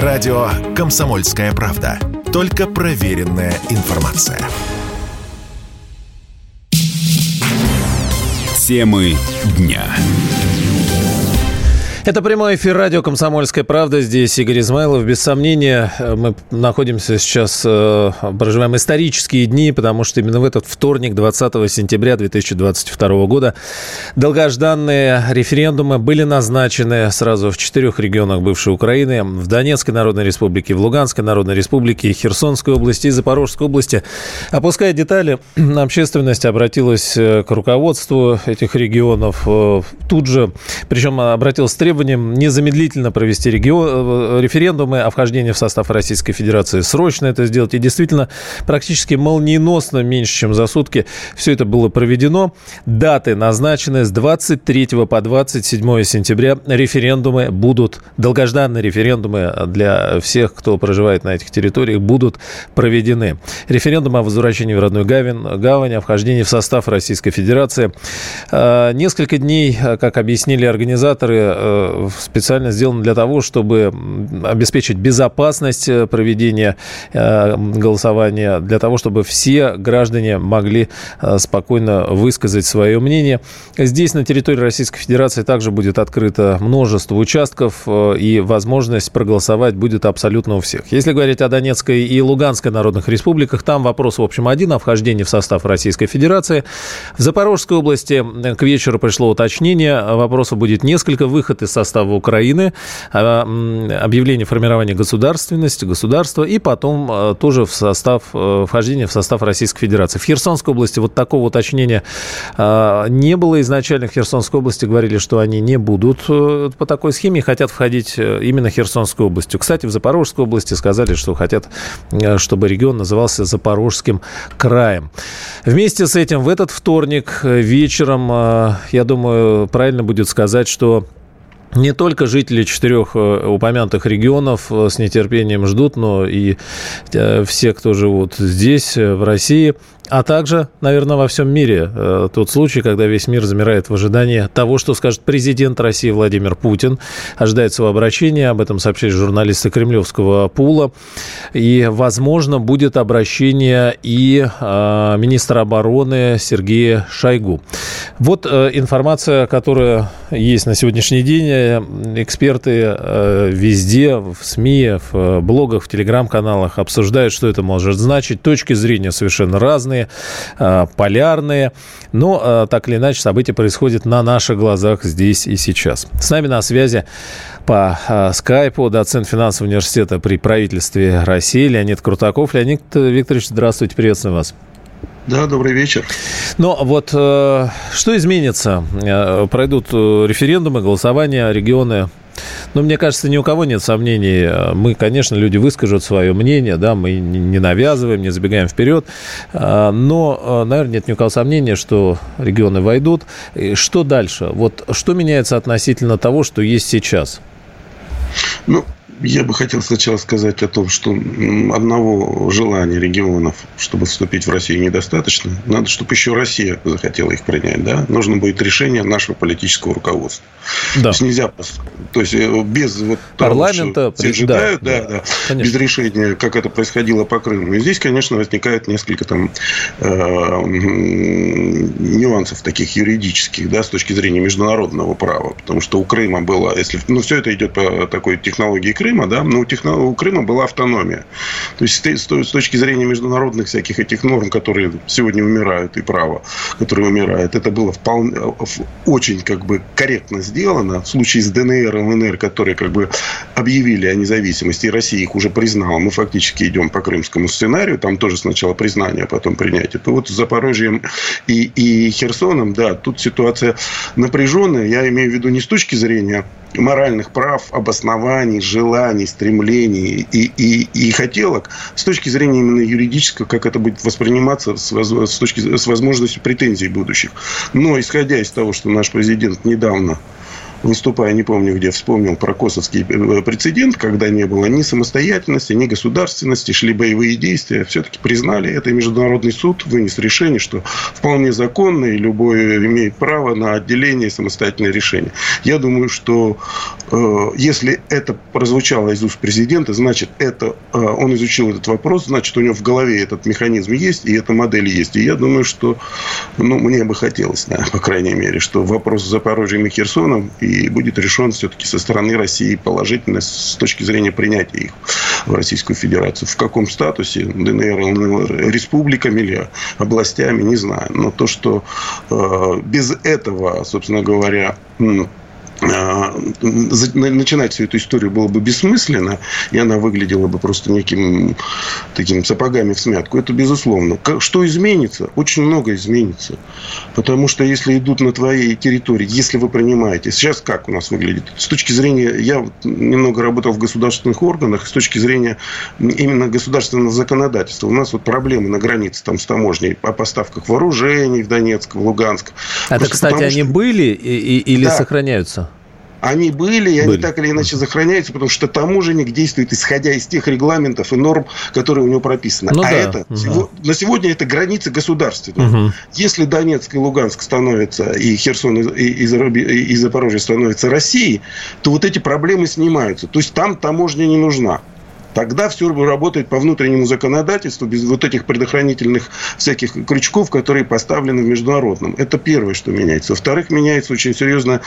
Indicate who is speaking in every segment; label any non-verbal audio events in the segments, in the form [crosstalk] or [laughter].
Speaker 1: Радио «Комсомольская правда». Только проверенная информация.
Speaker 2: Темы дня.
Speaker 3: Это прямой эфир радио «Комсомольская правда». Здесь Игорь Измайлов. Без сомнения, мы находимся сейчас, э, проживаем исторические дни, потому что именно в этот вторник, 20 сентября 2022 года, долгожданные референдумы были назначены сразу в четырех регионах бывшей Украины. В Донецкой Народной Республике, в Луганской Народной Республике, Херсонской области и Запорожской области. Опуская детали, [clears throat] общественность обратилась э, к руководству этих регионов. Э, тут же, причем обратилась с требованием незамедлительно провести регион, э, референдумы о вхождении в состав Российской Федерации. Срочно это сделать. И действительно, практически молниеносно, меньше чем за сутки, все это было проведено. Даты назначены с 23 по 27 сентября. Референдумы будут, долгожданные референдумы для всех, кто проживает на этих территориях, будут проведены. Референдум о возвращении в родную гавань, гавань о вхождении в состав Российской Федерации. Э, несколько дней, как объяснили организаторы, специально сделано для того, чтобы обеспечить безопасность э, проведения э, голосования, для того, чтобы все граждане могли э, спокойно высказать свое мнение. Здесь, на территории Российской Федерации, также будет открыто множество участков, и возможность проголосовать будет абсолютно у всех. Если говорить о Донецкой и Луганской народных республиках, там вопрос, в общем, один о вхождении в состав Российской Федерации. В Запорожской области к вечеру пришло уточнение, вопросов будет несколько, выход из состава Украины, а, объявление формирования государственности, государства, и потом а, тоже в состав, э, вхождение в состав Российской Федерации. В Херсонской области вот такого уточнения а, не было. Изначально в Херсонской области говорили, что они не будут э, по такой схеме, хотят входить э, именно Херсонской областью. Кстати, в Запорожской области сказали, что хотят, чтобы регион назывался Запорожским краем. Вместе с этим в этот вторник вечером, я думаю, правильно будет сказать, что не только жители четырех э, упомянутых регионов э, с нетерпением ждут, но и э, все, кто живут здесь, в России, а также, наверное, во всем мире э, тот случай, когда весь мир замирает в ожидании того, что скажет президент России Владимир Путин. Ожидает своего обращения, об этом сообщили журналисты кремлевского пула. И, возможно, будет обращение и э, министра обороны Сергея Шойгу. Вот э, информация, которая есть на сегодняшний день. Эксперты э, везде, в СМИ, в блогах, в телеграм-каналах обсуждают, что это может значить. Точки зрения совершенно разные разные, э, полярные. Но э, так или иначе события происходят на наших глазах здесь и сейчас. С нами на связи по э, скайпу доцент финансового университета при правительстве России Леонид Крутаков. Леонид Викторович, здравствуйте, приветствую вас.
Speaker 4: Да, добрый вечер.
Speaker 3: Но вот э, что изменится? Пройдут референдумы, голосования, регионы но мне кажется, ни у кого нет сомнений. Мы, конечно, люди выскажут свое мнение, да, мы не навязываем, не забегаем вперед. А, но, а, наверное, нет ни у кого сомнения, что регионы войдут. И что дальше? Вот что меняется относительно того, что есть сейчас?
Speaker 4: Ну, я бы хотел сначала сказать о том, что одного желания регионов, чтобы вступить в Россию, недостаточно. Надо, чтобы еще Россия захотела их принять. Да? Нужно будет решение нашего политического руководства. Да. То есть нельзя, то есть э, без вот
Speaker 3: парламента, того,
Speaker 4: все ожидают, да, да, да, без решения, как это происходило по Крыму. И здесь, конечно, возникает несколько там э, нюансов таких юридических, да, с точки зрения международного права, потому что у Крыма было, если, ну, все это идет по такой технологии Крыма Крыма, да, но у, техно, у Крыма была автономия. То есть с, с точки зрения международных всяких этих норм, которые сегодня умирают, и права, которые умирают, это было вполне, очень как бы корректно сделано. В случае с ДНР и ЛНР, которые как бы объявили о независимости, и Россия их уже признала, мы фактически идем по крымскому сценарию, там тоже сначала признание, а потом принятие. То вот с Запорожьем и, и Херсоном, да, тут ситуация напряженная. Я имею в виду не с точки зрения моральных прав, обоснований, желаний, стремлений и, и, и хотелок с точки зрения именно юридического, как это будет восприниматься с, с, точки, с возможностью претензий будущих. Но исходя из того, что наш президент недавно выступая, не помню где, вспомнил про косовский э, прецедент, когда не было ни самостоятельности, ни государственности, шли боевые действия. Все-таки признали это, и Международный суд вынес решение, что вполне законно, и любой имеет право на отделение и самостоятельное решение. Я думаю, что если это прозвучало из уст президента, значит, это, э, он изучил этот вопрос, значит, у него в голове этот механизм есть, и эта модель есть. И я думаю, что, ну, мне бы хотелось, да, по крайней мере, что вопрос с Запорожьем и Херсоном и будет решен все-таки со стороны России положительно с точки зрения принятия их в Российскую Федерацию. В каком статусе ДНР, ЛНР, республиками или областями, не знаю. Но то, что э, без этого, собственно говоря, а, начинать всю эту историю было бы бессмысленно, и она выглядела бы просто неким таким сапогами в смятку. Это безусловно. Что изменится? Очень много изменится. Потому что если идут на твоей территории, если вы принимаете... Сейчас как у нас выглядит? С точки зрения... Я немного работал в государственных органах. С точки зрения именно государственного законодательства. У нас вот проблемы на границе там, с таможней о поставках вооружений в Донецк, в Луганск.
Speaker 3: Это, Просто кстати, потому, они что... были и, и, или да. сохраняются?
Speaker 4: Они были, и были. они так или иначе сохраняются, потому что таможенник действует исходя из тех регламентов и норм, которые у него прописаны. Ну, а да. это угу. на сегодня это границы государственные. Угу. Если Донецк и Луганск становятся, и Херсон и, и, и Запорожье становятся Россией, то вот эти проблемы снимаются. То есть там таможня не нужна. Тогда все работает по внутреннему законодательству, без вот этих предохранительных всяких крючков, которые поставлены в международном. Это первое, что меняется. Во-вторых, меняется очень серьезно,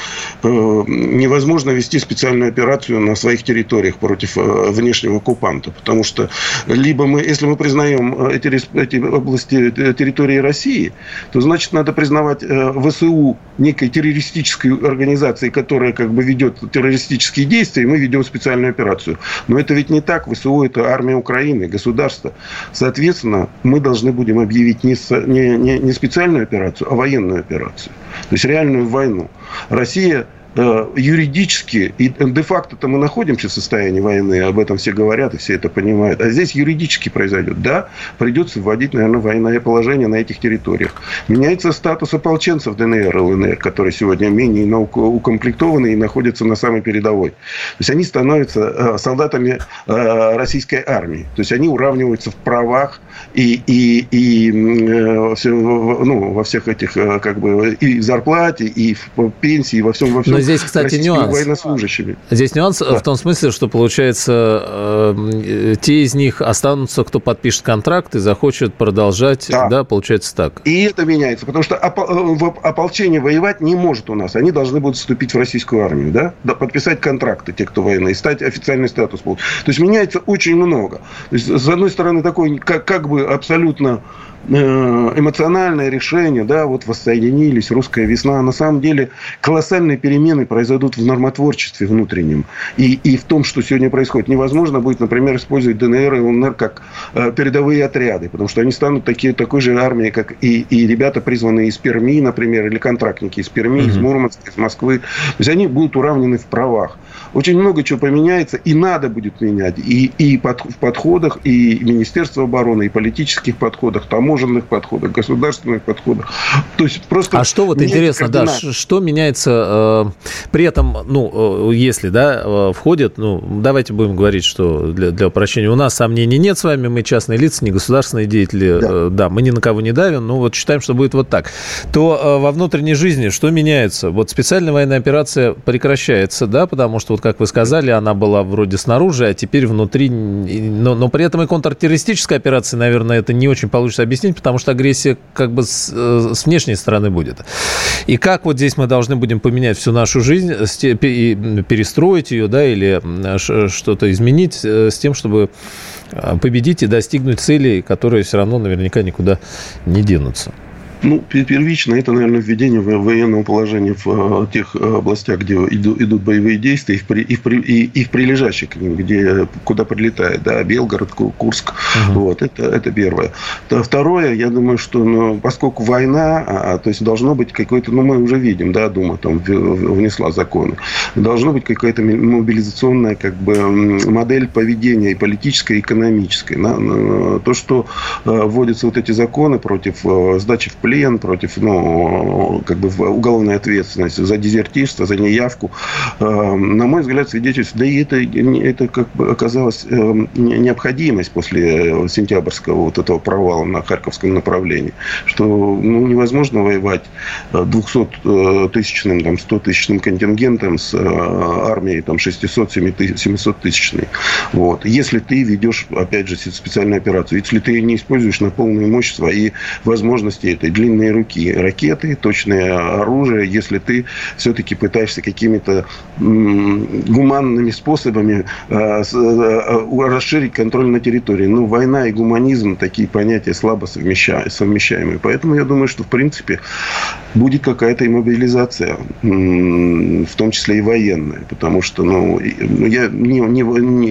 Speaker 4: э, невозможно вести специальную операцию на своих территориях против э, внешнего оккупанта. Потому что либо мы, если мы признаем эти, эти области э, территории России, то значит надо признавать э, ВСУ некой террористической организацией, которая как бы ведет террористические действия, и мы ведем специальную операцию. Но это ведь не так. ВСУ – это армия Украины, государство. Соответственно, мы должны будем объявить не, не, не, специальную операцию, а военную операцию. То есть реальную войну. Россия юридически, и де-факто-то мы находимся в состоянии войны, об этом все говорят и все это понимают, а здесь юридически произойдет. Да, придется вводить, наверное, военное положение на этих территориях. Меняется статус ополченцев ДНР и ЛНР, которые сегодня менее укомплектованы и находятся на самой передовой. То есть они становятся э, солдатами э, российской армии. То есть они уравниваются в правах и, и, и ну, во всех этих как бы и в зарплате, и в пенсии, и во всем, во всем
Speaker 3: здесь, кстати, нюанс. военнослужащими. Здесь нюанс да. в том смысле, что, получается, э, те из них останутся, кто подпишет контракт и захочет продолжать, да, да получается так.
Speaker 4: И это меняется, потому что э, ополчение воевать не может у нас. Они должны будут вступить в российскую армию, да, да подписать контракты, те, кто военные, стать официальный статус. То есть меняется очень много. То есть, с одной стороны, такой как, как бы абсолютно эмоциональное решение, да, вот воссоединились, русская весна. На самом деле колоссальные перемены произойдут в нормотворчестве внутреннем. И, и в том, что сегодня происходит. Невозможно будет, например, использовать ДНР и ЛНР как э, передовые отряды, потому что они станут такие, такой же армией, как и, и ребята, призванные из Перми, например, или контрактники из Перми, mm-hmm. из Мурманска, из Москвы. То есть они будут уравнены в правах. Очень много чего поменяется, и надо будет менять. И, и под, в подходах, и Министерство обороны, и политических подходах, таможенных подходах, государственных подходах.
Speaker 3: То есть просто... А что вот интересно, да, что меняется э, при этом, ну, э, если, да, э, входит, ну, давайте будем говорить, что для, для упрощения у нас сомнений нет с вами, мы частные лица, не государственные деятели, да, э, да мы ни на кого не давим, но вот считаем, что будет вот так. То э, во внутренней жизни что меняется? Вот специальная военная операция прекращается, да, потому что вот как вы сказали, она была вроде снаружи, а теперь внутри. Но, но при этом и контртеррористическая операция, наверное, это не очень получится объяснить, потому что агрессия как бы с, э, с внешней стороны будет. И как вот здесь мы должны будем поменять всю нашу жизнь, перестроить ее, да, или что-то изменить э, с тем, чтобы э, победить и достигнуть целей, которые все равно наверняка никуда не денутся.
Speaker 4: Ну, первично это, наверное, введение военного положения в э, тех э, областях, где идут боевые действия, и в, и в, и, и в прилежащих к ним, где, куда прилетает, да, Белгород, Курск. Угу. Вот, это, это первое. Второе, я думаю, что ну, поскольку война, а, а, то есть должно быть какое-то, ну, мы уже видим, да, Дума там внесла законы, должно быть какая-то мобилизационная как бы модель поведения и политическая, и экономическая. На, на, то, что э, вводятся вот эти законы против сдачи в плен, плен, против, ну, как бы уголовной ответственности за дезертирство, за неявку, на мой взгляд, свидетельствует, да и это, это как бы оказалось необходимость после сентябрьского вот этого провала на Харьковском направлении, что ну, невозможно воевать 200-тысячным, там, 100-тысячным контингентом с армией там, 600-700 тысячной. Вот. Если ты ведешь, опять же, специальную операцию, если ты не используешь на полную мощь свои возможности этой длинные руки, ракеты, точное оружие, если ты все-таки пытаешься какими-то гуманными способами а, а, расширить контроль на территории. Ну, война и гуманизм такие понятия слабо совмещаемые. Поэтому я думаю, что, в принципе, будет какая-то иммобилизация, в том числе и военная. Потому что, ну, ну я не, не,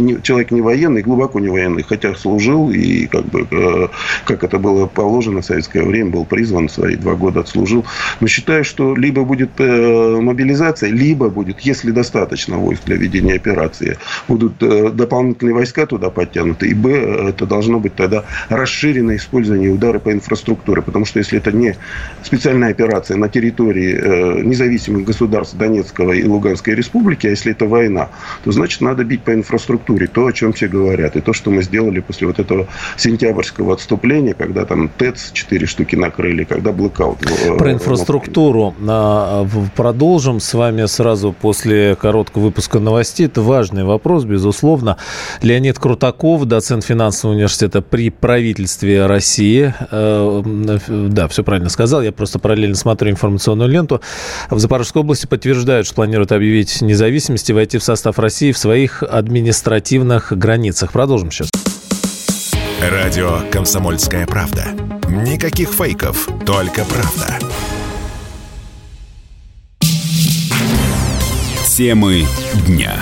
Speaker 4: не, человек не военный, глубоко не военный, хотя служил и как бы, э, как это было положено в советское время, был призван, свои два года отслужил. Но считаю, что либо будет э, мобилизация, либо будет, если достаточно войск для ведения операции, будут э, дополнительные войска туда подтянуты, и, б, это должно быть тогда расширенное использование удара по инфраструктуре, потому что если это не специальная операция на территории независимых государств Донецкого и Луганской республики, а если это война, то значит надо бить по инфраструктуре, то, о чем все говорят, и то, что мы сделали после вот этого сентябрьского отступления, когда там ТЭЦ 4 штуки накрыли, когда блокаут.
Speaker 3: Э, Про инфраструктуру а, продолжим с вами сразу после короткого выпуска новостей. Это важный вопрос, безусловно. Леонид Крутаков, доцент финансового университета при правительстве России. Э, да, все правильно сказал. Я просто параллельно смотрю информационную ленту. В Запорожской области подтверждают, что планируют объявить независимость и войти в состав России в своих административных границах. Продолжим сейчас.
Speaker 1: Радио «Комсомольская правда». Никаких фейков, только правда.
Speaker 2: Темы дня.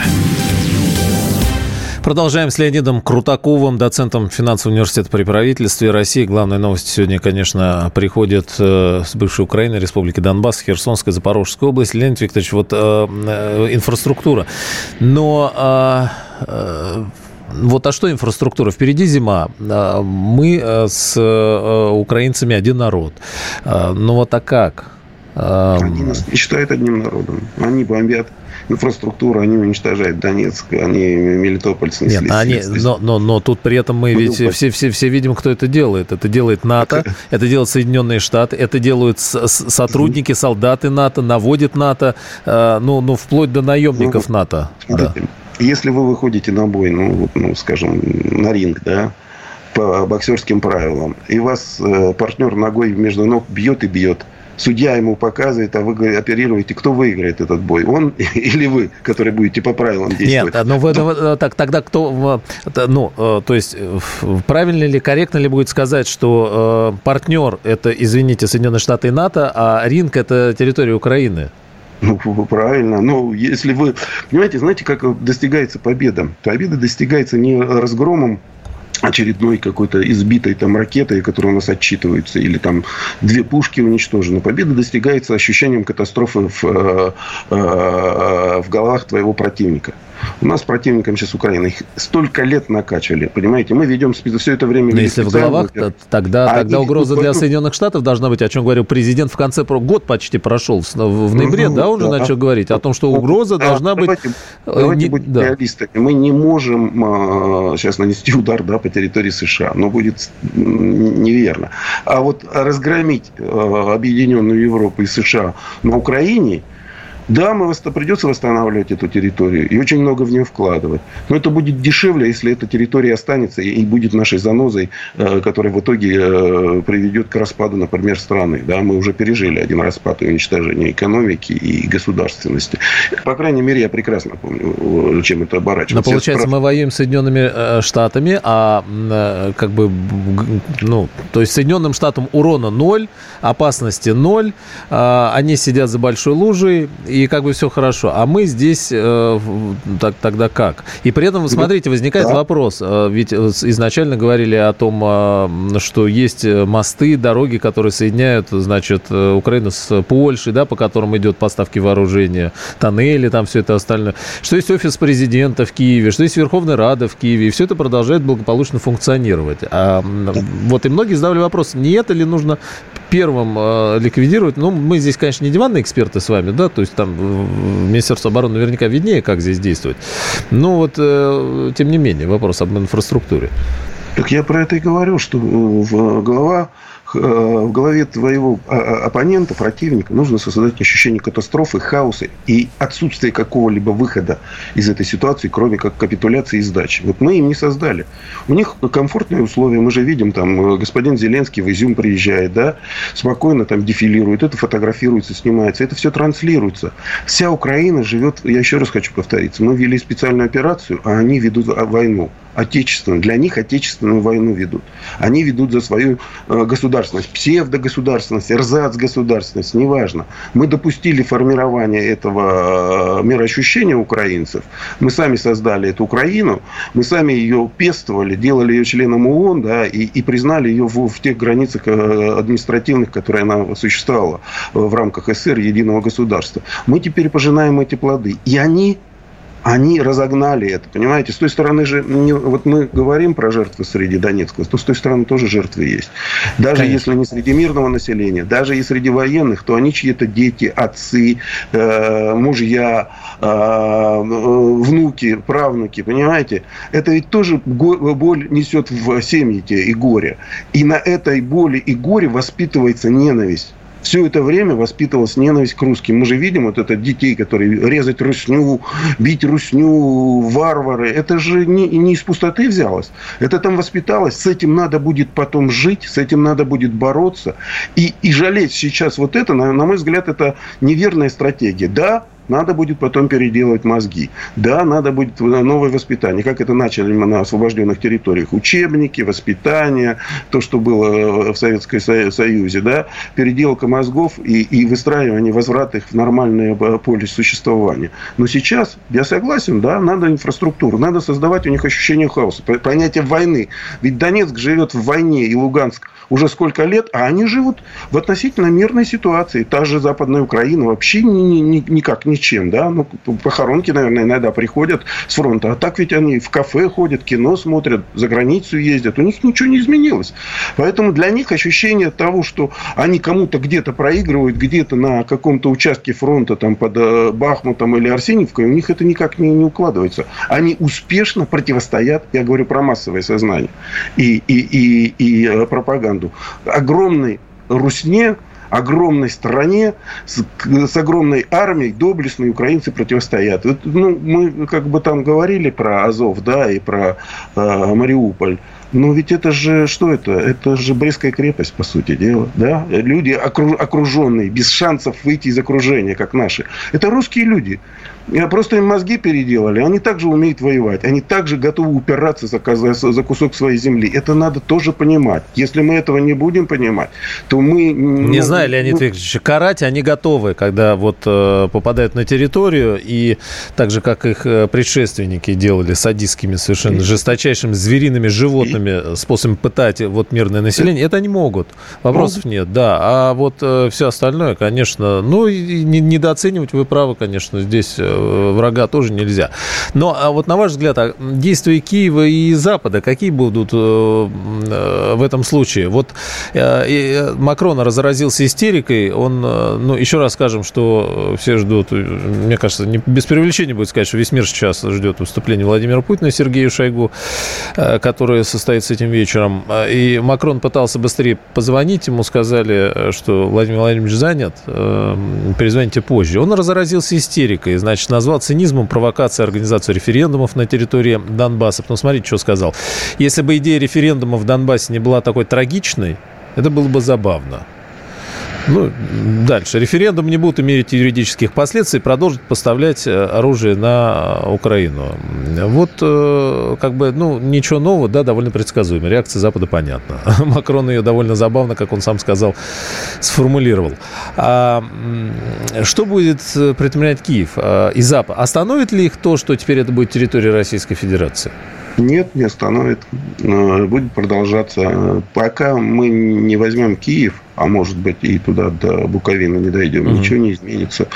Speaker 3: Продолжаем с Леонидом Крутаковым, доцентом финансового университета при правительстве России. Главная новость сегодня, конечно, приходит э, с бывшей Украины, Республики Донбасс, Херсонской, Запорожской области. Леонид Викторович, вот э, э, инфраструктура. Но э, вот а что инфраструктура? Впереди зима. Мы с украинцами один народ. Ну вот а как?
Speaker 4: Они нас не считают одним народом. Они бомбят инфраструктуру, они уничтожают Донецк, они Мелитополь снесли.
Speaker 3: Нет, они, но, но, но тут при этом мы ведь все, все, все видим, кто это делает. Это делает НАТО, [laughs] это делают Соединенные Штаты, это делают сотрудники, солдаты НАТО, наводит НАТО, э, ну, ну вплоть до наемников ну, НАТО.
Speaker 4: Да. Если вы выходите на бой, ну, ну, скажем, на ринг, да, по боксерским правилам, и вас э, партнер ногой между ног бьет и бьет, судья ему показывает, а вы оперируете, кто выиграет этот бой, он [laughs] или вы, которые будете по правилам действовать.
Speaker 3: Нет, ну вы, ну, так, тогда кто, ну, э, то есть э, правильно ли, корректно ли будет сказать, что э, партнер это, извините, Соединенные Штаты и НАТО, а ринг это территория Украины?
Speaker 4: Ну, [laughs] правильно. Ну, если вы... Понимаете, знаете, как достигается победа? Победа достигается не разгромом очередной какой-то избитой там ракетой, которая у нас отчитывается, или там две пушки уничтожены. Победа достигается ощущением катастрофы в, э, э, в головах твоего противника. У нас противником сейчас Украина. Их столько лет накачивали. Понимаете, мы ведем все это время...
Speaker 3: Но если в головах, то, тогда, а тогда угроза для Соединенных Штатов должна быть, о чем говорил президент в конце, год почти прошел, в ноябре, ну, да, он да. уже начал говорить о том, что угроза да, должна
Speaker 4: давайте,
Speaker 3: быть...
Speaker 4: Давайте не, будем да. реалистами. Мы не можем а, сейчас нанести удар да, по территории США, но будет неверно. А вот разгромить а, объединенную Европу и США на Украине – да, мы придется восстанавливать эту территорию и очень много в нее вкладывать. Но это будет дешевле, если эта территория останется и будет нашей занозой, э, которая в итоге э, приведет к распаду, например, страны. Да, мы уже пережили один распад и уничтожение экономики и государственности. По крайней мере, я прекрасно помню, э, чем это оборачивается.
Speaker 3: Но получается, мы воюем с Соединенными Штатами, а как бы, ну, то есть Соединенным Штатам урона ноль, опасности ноль, а они сидят за большой лужей, и как бы все хорошо. А мы здесь э, так, тогда как? И при этом, смотрите, возникает да. вопрос. Э, ведь э, изначально говорили о том, э, что есть мосты, дороги, которые соединяют, значит, Украину с Польшей, да, по которым идет поставки вооружения, тоннели, там все это остальное. Что есть офис президента в Киеве, что есть Верховная Рада в Киеве. И все это продолжает благополучно функционировать. А, вот и многие задавали вопрос, не это ли нужно первым э, ликвидировать. Ну, мы здесь, конечно, не диванные эксперты с вами, да, то есть там Министерство обороны наверняка виднее, как здесь действовать. Но вот, э, тем не менее, вопрос об инфраструктуре.
Speaker 4: Так я про это и говорю, что голова Э, в голове твоего а, а, оппонента, противника, нужно создать ощущение катастрофы, хаоса и отсутствие какого-либо выхода из этой ситуации, кроме как капитуляции и сдачи. Вот мы им не создали. У них комфортные условия. Мы же видим, там, э, господин Зеленский в Изюм приезжает, да, спокойно там дефилирует, это фотографируется, снимается, это все транслируется. Вся Украина живет, я еще раз хочу повториться, мы вели специальную операцию, а они ведут войну отечественную. Для них отечественную войну ведут. Они ведут за свою э, государственность, псевдогосударственность, эрзац-государственность, неважно. Мы допустили формирование этого э, мироощущения украинцев. Мы сами создали эту Украину, мы сами ее пестовали, делали ее членом ООН, да, и, и признали ее в, в тех границах э, административных, которые она существовала в рамках СССР, единого государства. Мы теперь пожинаем эти плоды. И они они разогнали это, понимаете? С той стороны же, не, вот мы говорим про жертвы среди Донецка, то с той стороны тоже жертвы есть. Даже Конечно. если не среди мирного населения, даже и среди военных, то они чьи-то дети, отцы, э, мужья, э, внуки, правнуки, понимаете? Это ведь тоже боль несет в семьи те и горе. И на этой боли и горе воспитывается ненависть все это время воспитывалась ненависть к русским. Мы же видим вот это детей, которые резать русню, бить русню, варвары. Это же не, не из пустоты взялось. Это там воспиталось. С этим надо будет потом жить, с этим надо будет бороться. И, и жалеть сейчас вот это, на, на мой взгляд, это неверная стратегия. Да, надо будет потом переделывать мозги. Да, надо будет новое воспитание. Как это начали мы на освобожденных территориях. Учебники, воспитание, то, что было в Советском Союзе. Да? Переделка мозгов и, и выстраивание, возврат их в нормальное поле существования. Но сейчас, я согласен, да, надо инфраструктуру. Надо создавать у них ощущение хаоса. Понятие войны. Ведь Донецк живет в войне, и Луганск уже сколько лет, а они живут в относительно мирной ситуации. Та же Западная Украина вообще ни, ни, никак ничем, да, ну, похоронки, наверное, иногда приходят с фронта, а так ведь они в кафе ходят, кино смотрят, за границу ездят, у них ничего не изменилось. Поэтому для них ощущение того, что они кому-то где-то проигрывают, где-то на каком-то участке фронта, там, под э, Бахмутом или Арсеньевкой, у них это никак не, не укладывается. Они успешно противостоят, я говорю про массовое сознание и, и, и, и э, пропаганду. Огромной русне, огромной стране с, с огромной армией доблестные украинцы противостоят. Ну, мы как бы там говорили про Азов, да, и про э, Мариуполь. Но ведь это же, что это? Это же Брестская крепость, по сути дела. Да? Люди окруженные, без шансов выйти из окружения, как наши. Это русские люди. Просто им мозги переделали. Они также умеют воевать. Они также готовы упираться за, за, кусок своей земли. Это надо тоже понимать. Если мы этого не будем понимать, то мы...
Speaker 3: Не ну, знаю, Леонид ну... Викторович, карать они готовы, когда вот э, попадают на территорию, и так же, как их э, предшественники делали садистскими, совершенно жесточайшими звериными животными способами пытать вот мирное население, это они могут. Вопросов нет, да. А вот э, все остальное, конечно, ну, и недооценивать вы правы, конечно, здесь Э, врага тоже нельзя. Но а вот на ваш взгляд, а действия Киева и Запада какие будут э, э, в этом случае? Вот Макрон разразился истерикой, он, ну, еще раз скажем, что все ждут, мне кажется, не, без привлечения будет сказать, что весь мир сейчас ждет выступления Владимира Путина, Сергею Шойгу, которое состоится этим вечером. И Макрон пытался быстрее позвонить, ему сказали, что Владимир Владимирович занят, перезвоните позже. Он разразился истерикой, значит, значит, назвал цинизмом провокации организацию референдумов на территории Донбасса. Потому смотрите, что сказал. Если бы идея референдума в Донбассе не была такой трагичной, это было бы забавно. Ну, дальше. Референдум не будут иметь юридических последствий, продолжит поставлять э, оружие на Украину. Вот, э, как бы, ну, ничего нового, да, довольно предсказуемо. Реакция Запада понятна. [laughs] Макрон ее довольно забавно, как он сам сказал, сформулировал. А, что будет предпринимать Киев и Запад? Остановит ли их то, что теперь это будет территория Российской Федерации?
Speaker 4: Нет, не остановит. Э, будет продолжаться. Пока мы не возьмем Киев, а может быть и туда до Буковины не дойдем, mm-hmm. ничего не изменится.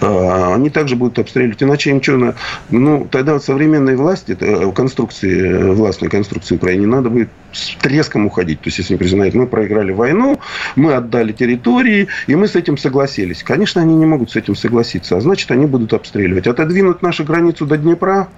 Speaker 4: А, они также будут обстреливать. Иначе им что, ну, тогда вот современной власти, э, конструкции, э, властной конструкции Украины, надо будет с треском уходить. То есть, если признают, мы проиграли войну, мы отдали территории, и мы с этим согласились. Конечно, они не могут с этим согласиться, а значит, они будут обстреливать. Отодвинуть нашу границу до Днепра,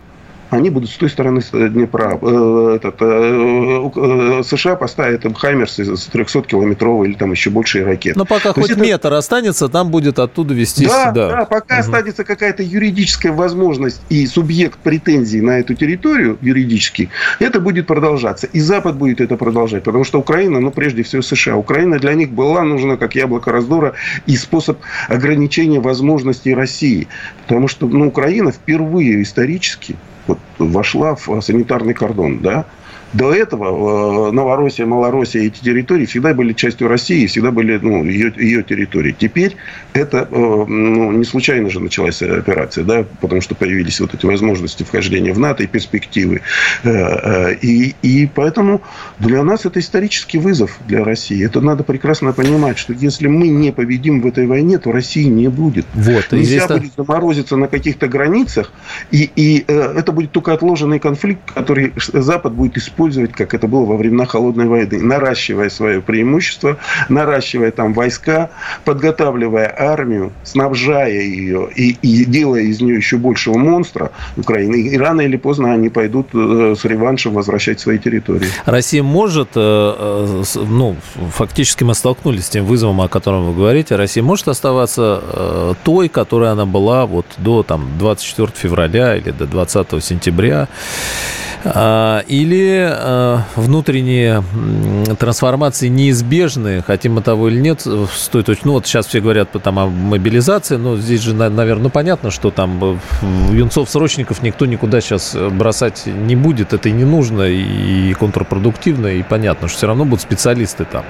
Speaker 4: они будут с той стороны Днепра. Э, этот, э, э, США поставят им Хаймерсы с 300-километровой или там еще большие ракеты.
Speaker 3: Но пока То хоть это... метр останется, там будет оттуда вестись.
Speaker 4: Да, да, да пока угу. останется какая-то юридическая возможность и субъект претензий на эту территорию юридический, это будет продолжаться. И Запад будет это продолжать. Потому что Украина, ну, прежде всего США, Украина для них была нужна как яблоко раздора и способ ограничения возможностей России. Потому что ну, Украина впервые исторически вот, вошла в санитарный кордон, да, до этого э, Новороссия, Малороссия, эти территории всегда были частью России, всегда были ну, ее, ее территории. Теперь это э, ну, не случайно же началась операция, да, потому что появились вот эти возможности вхождения в НАТО и перспективы. Э, и, и поэтому для нас это исторический вызов для России. Это надо прекрасно понимать, что если мы не победим в этой войне, то России не будет. Вот, Нельзя будет заморозиться на каких-то границах, и, и это будет только отложенный конфликт, который Запад будет использовать использовать, как это было во времена Холодной войны, наращивая свое преимущество, наращивая там войска, подготавливая армию, снабжая ее и, и делая из нее еще большего монстра Украины. И рано или поздно они пойдут э, с реваншем возвращать свои территории.
Speaker 3: Россия может, э, э, ну, фактически мы столкнулись с тем вызовом, о котором вы говорите, Россия может оставаться той, которой она была вот до там, 24 февраля или до 20 сентября, или а, внутренние трансформации неизбежны, хотим мы того или нет, стоит очень... Ну, вот сейчас все говорят там, о мобилизации, но здесь же, наверное, понятно, что там юнцов-срочников никто никуда сейчас бросать не будет, это и не нужно, и контрпродуктивно, и понятно, что все равно будут специалисты там.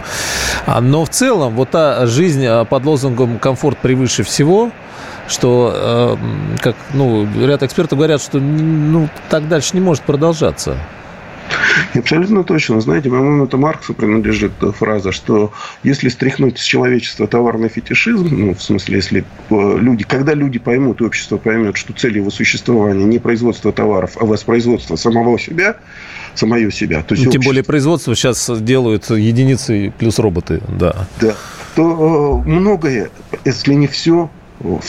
Speaker 3: А, но в целом, вот та жизнь под лозунгом «комфорт превыше всего», что, э, как ну, ряд экспертов говорят, что ну, так дальше не может продолжаться.
Speaker 4: Абсолютно точно. Знаете, по-моему, это Марксу принадлежит фраза, что если стряхнуть с человечества товарный фетишизм, ну, в смысле, если э, люди, когда люди поймут, общество поймет, что цель его существования не производство товаров, а воспроизводство самого себя, самое себя.
Speaker 3: То есть ну, Тем общество... более производство сейчас делают единицы плюс роботы, да.
Speaker 4: Да. То э, многое, если не все,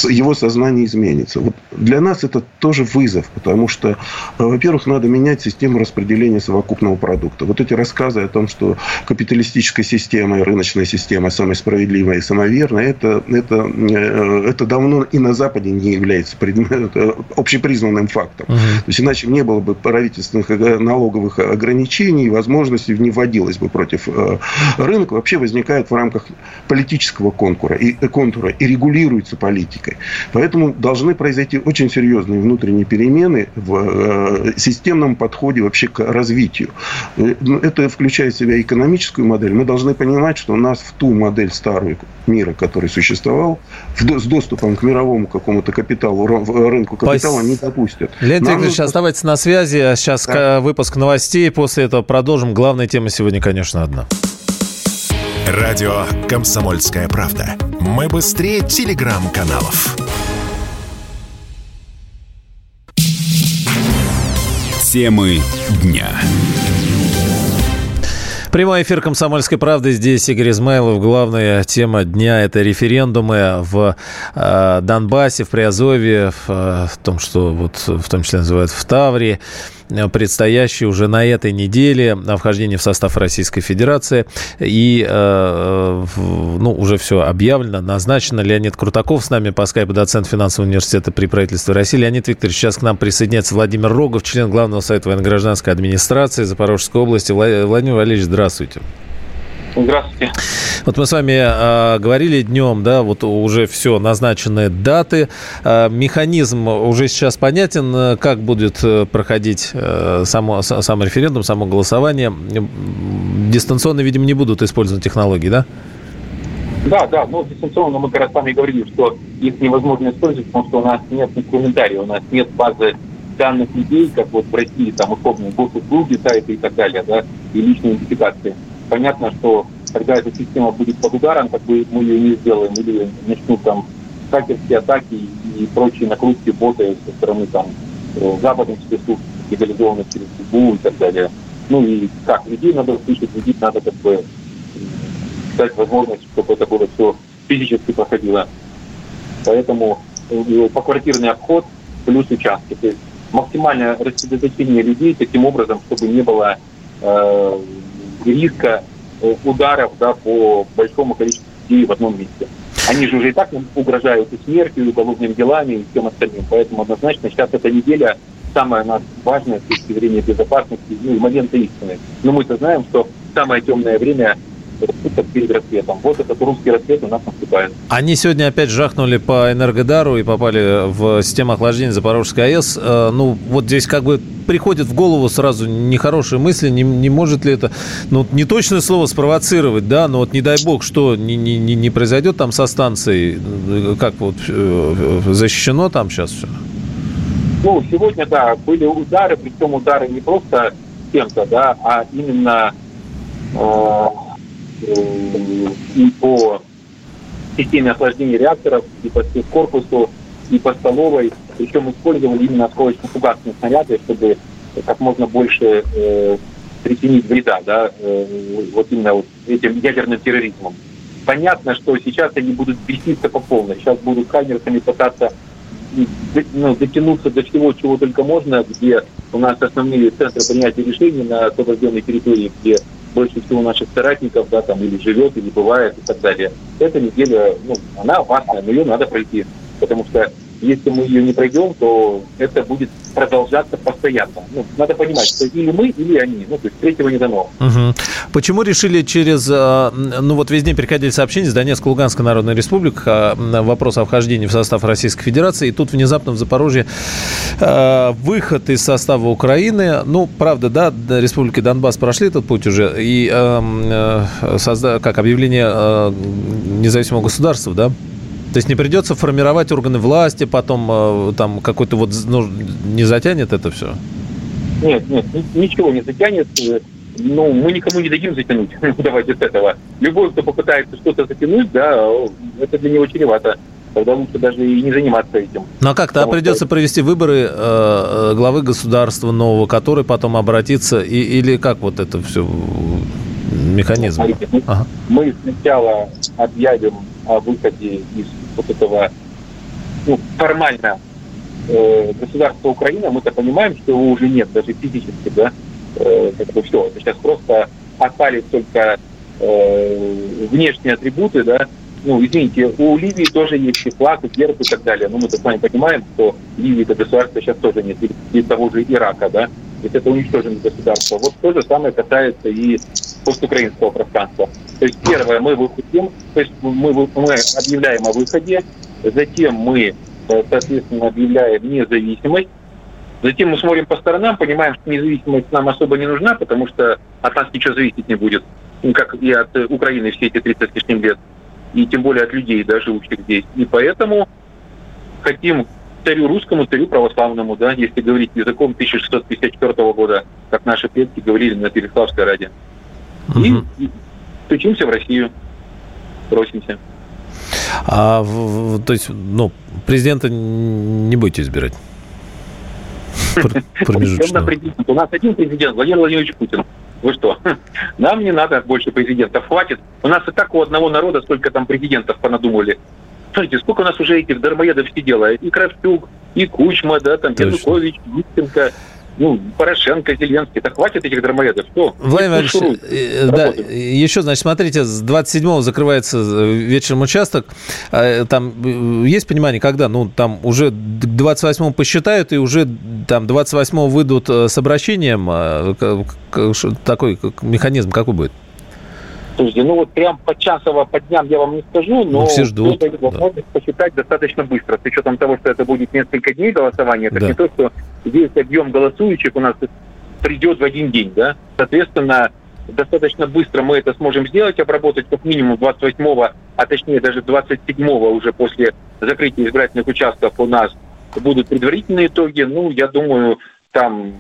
Speaker 4: его сознание изменится. Вот для нас это тоже вызов, потому что, э, во-первых, надо менять систему распределения совокупного продукта. Вот эти рассказы о том, что капиталистическая система и рыночная система самая справедливая и самоверная, это, это, э, это давно и на Западе не является предмет, [laughs] общепризнанным фактом. Угу. То есть, иначе не было бы правительственных налоговых ограничений, возможностей не вводилось бы против э, рынка. Вообще возникает в рамках политического конкура и, контура и регулируется политика политикой. Поэтому должны произойти очень серьезные внутренние перемены в э, системном подходе вообще к развитию. Э, ну, это включает в себя экономическую модель. Мы должны понимать, что нас в ту модель старую мира, который существовал, с доступом к мировому какому-то капиталу, рынку капитала не допустят.
Speaker 3: Леонид Викторович, нужно... оставайтесь на связи. Сейчас да. выпуск новостей. После этого продолжим. Главная тема сегодня, конечно, одна.
Speaker 1: Радио «Комсомольская правда». Мы быстрее телеграм-каналов.
Speaker 2: Темы дня.
Speaker 3: Прямой эфир «Комсомольской правды». Здесь Игорь Измайлов. Главная тема дня – это референдумы в э, Донбассе, в Приазове, в, э, в том, что вот в том числе называют в Таврии предстоящий уже на этой неделе о вхождении в состав Российской Федерации. И, э, ну, уже все объявлено, назначено. Леонид Крутаков с нами по скайпу, доцент финансового университета при правительстве России. Леонид Викторович, сейчас к нам присоединяется Владимир Рогов, член главного совета военно-гражданской администрации Запорожской области. Владимир Валерьевич, здравствуйте.
Speaker 5: Здравствуйте.
Speaker 3: Вот мы с вами э, говорили днем, да, вот уже все, назначены даты. Э, механизм уже сейчас понятен, как будет э, проходить э, само, сам референдум, само голосование. Дистанционно, видимо, не будут использованы технологии, да?
Speaker 5: Да, да, но дистанционно мы как раз с вами говорили, что их невозможно использовать, потому что у нас нет инструментария, у нас нет базы данных людей, как вот в России, там, условно, госуслуги, сайты и так далее, да, и личные идентификации. Понятно, что когда эта система будет под ударом, как бы мы ее не сделаем, или начнут там хакерские атаки и прочие накрутки боты со стороны там э, западных спецслужб, легализованных через СБУ и так далее. Ну и как, людей надо услышать, людей надо как бы дать возможность, чтобы это было все физически проходило. Поэтому э, поквартирный обход плюс участки. То есть максимальное рассредоточение людей таким образом, чтобы не было э, риска э, ударов да, по большому количеству людей в одном месте. Они же уже и так угрожают и смертью, и уголовными делами, и всем остальным. Поэтому однозначно сейчас эта неделя самая нас важная с точки зрения безопасности, ну и момента истины. Но мы-то знаем, что самое темное время перед рассветом. Вот этот русский рассвет у нас наступает.
Speaker 3: Они сегодня опять жахнули по Энергодару и попали в систему охлаждения Запорожской АЭС. Э, ну, вот здесь как бы приходит в голову сразу нехорошие мысли, не, не может ли это, ну, не точное слово спровоцировать, да, но вот не дай бог, что не, не, не произойдет там со станцией, э, как вот э, защищено там сейчас все?
Speaker 5: Ну, сегодня, да, были удары, причем удары не просто кем-то, да, а именно э, и по системе охлаждения реакторов, и по корпусу, и по столовой. Причем использовали именно осколочно-фугасные снаряды, чтобы как можно больше э, причинить вреда, да, э, вот именно вот этим ядерным терроризмом. Понятно, что сейчас они будут беситься по полной. Сейчас будут камерами пытаться ну, дотянуться до всего, чего только можно, где у нас основные центры принятия решений на освобожденной территории, где больше всего наших соратников, да, там, или живет, или бывает, и так далее. Эта неделя, ну, она опасная, но ее надо пройти, потому что если мы ее не пройдем, то это будет продолжаться постоянно. Ну, надо понимать, что или мы, или они. Ну, то есть третьего не дано.
Speaker 3: Угу. Почему решили через... А, ну, вот весь день приходили сообщения с Донецкой Луганской Народной Республики а, вопрос о вхождении в состав Российской Федерации, и тут внезапно в Запорожье а, выход из состава Украины. Ну, правда, да, республики Донбасс прошли этот путь уже, и созда... как объявление независимого государства, да, то есть не придется формировать органы власти, потом э, там какой-то вот, ну, не затянет это все?
Speaker 5: Нет, нет, ничего не затянет. Ну, мы никому не дадим затянуть. [laughs] Давайте с этого. Любой, кто попытается что-то затянуть, да, это для него чревато. Тогда лучше даже и не заниматься этим.
Speaker 3: Ну а как-то а придется что... провести выборы э, э, главы государства нового, который потом обратится, и, или как вот это все механизм? Смотрите,
Speaker 5: мы, ага. мы сначала объявим о выходе из вот этого ну, формально э, государства Украина, мы-то понимаем, что его уже нет, даже физически, да, э, как бы все, это сейчас просто остались только э, внешние атрибуты, да, ну, извините, у Ливии тоже есть и флаг, и герб и так далее, но мы-то с вами понимаем, что Ливии это государство сейчас тоже нет, и, того же Ирака, да, есть это уничтоженное государство. Вот то же самое касается и постукраинского пространства. То есть первое, мы выходим, то есть мы, мы объявляем о выходе, затем мы, э, соответственно, объявляем независимость, затем мы смотрим по сторонам, понимаем, что независимость нам особо не нужна, потому что от нас ничего зависеть не будет, ну, как и от Украины все эти 30 с лишним лет, и тем более от людей, да, живущих здесь. И поэтому хотим царю русскому, царю православному, да, если говорить языком 1654 года, как наши предки говорили на Переславской Раде. И, и стучимся в Россию, просимся.
Speaker 3: А, то есть, ну, президента не будете избирать? [laughs]
Speaker 5: У нас один президент, Владимир Владимирович Путин. Вы что? [laughs] Нам не надо больше президентов, хватит. У нас и так у одного народа столько там президентов понадумали. Смотрите, сколько у нас уже этих дармоедов сидело. И Кравчук, и Кучма, да, там, Янукович, Ющенко, ну, Порошенко, Зеленский, так хватит этих дармоедов. Что?
Speaker 3: Владимир Ильич, э, да, еще, значит, смотрите, с 27-го закрывается э, вечером участок. А, там э, есть понимание, когда? Ну, там уже к 28-му посчитают, и уже там 28-го выйдут с обращением. Такой механизм какой будет?
Speaker 5: Слушайте, ну вот прям по часово, по дням я вам не скажу, но ну,
Speaker 3: все ждут,
Speaker 5: это возможность да. посчитать достаточно быстро. С учетом того, что это будет несколько дней голосования, это да. не то, что весь объем голосующих у нас придет в один день, да. Соответственно, достаточно быстро мы это сможем сделать, обработать как минимум 28-го, а точнее даже 27-го уже после закрытия избирательных участков у нас будут предварительные итоги. Ну, я думаю, там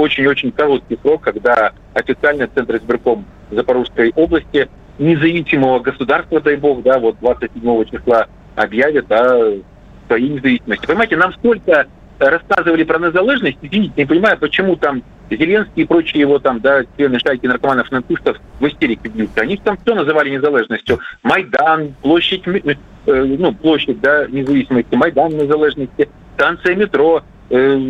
Speaker 5: очень-очень короткий срок, когда официально Центр избирком Запорожской области независимого государства, дай бог, да, вот 27 числа объявит о своей независимости. Понимаете, нам столько рассказывали про незалежность, извините, не понимаю, почему там Зеленский и прочие его там, да, члены шайки наркоманов нацистов в истерике бьются. Они там все называли незалежностью. Майдан, площадь, э, ну, площадь, да, независимости, Майдан незалежности, станция метро, э,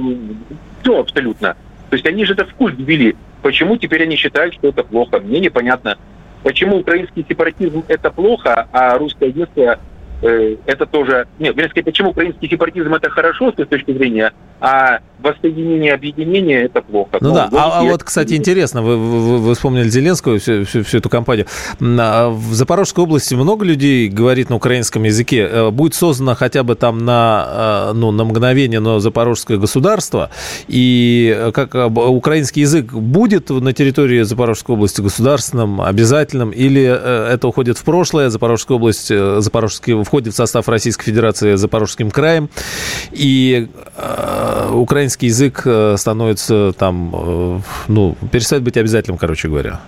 Speaker 5: все абсолютно. То есть они же это в культ ввели. Почему теперь они считают, что это плохо? Мне непонятно. Почему украинский сепаратизм это плохо, а русское единство это тоже... Нет, вернее почему украинский сепаратизм это хорошо с точки зрения, а воссоединение, объединение это плохо.
Speaker 3: Ну, ну да, а, а вот, кстати, интересно, вы, вы, вы вспомнили Зеленского, всю, всю, всю эту компанию. А в Запорожской области много людей говорит на украинском языке. Э, будет создано хотя бы там на, э, ну, на мгновение, но запорожское государство, и как украинский язык будет на территории Запорожской области государственным, обязательным, или это уходит в прошлое, Запорожская область, Запорожский входит в состав Российской Федерации Запорожским краем, и э, украинский язык э, становится там, э, ну, перестает быть обязательным, короче говоря,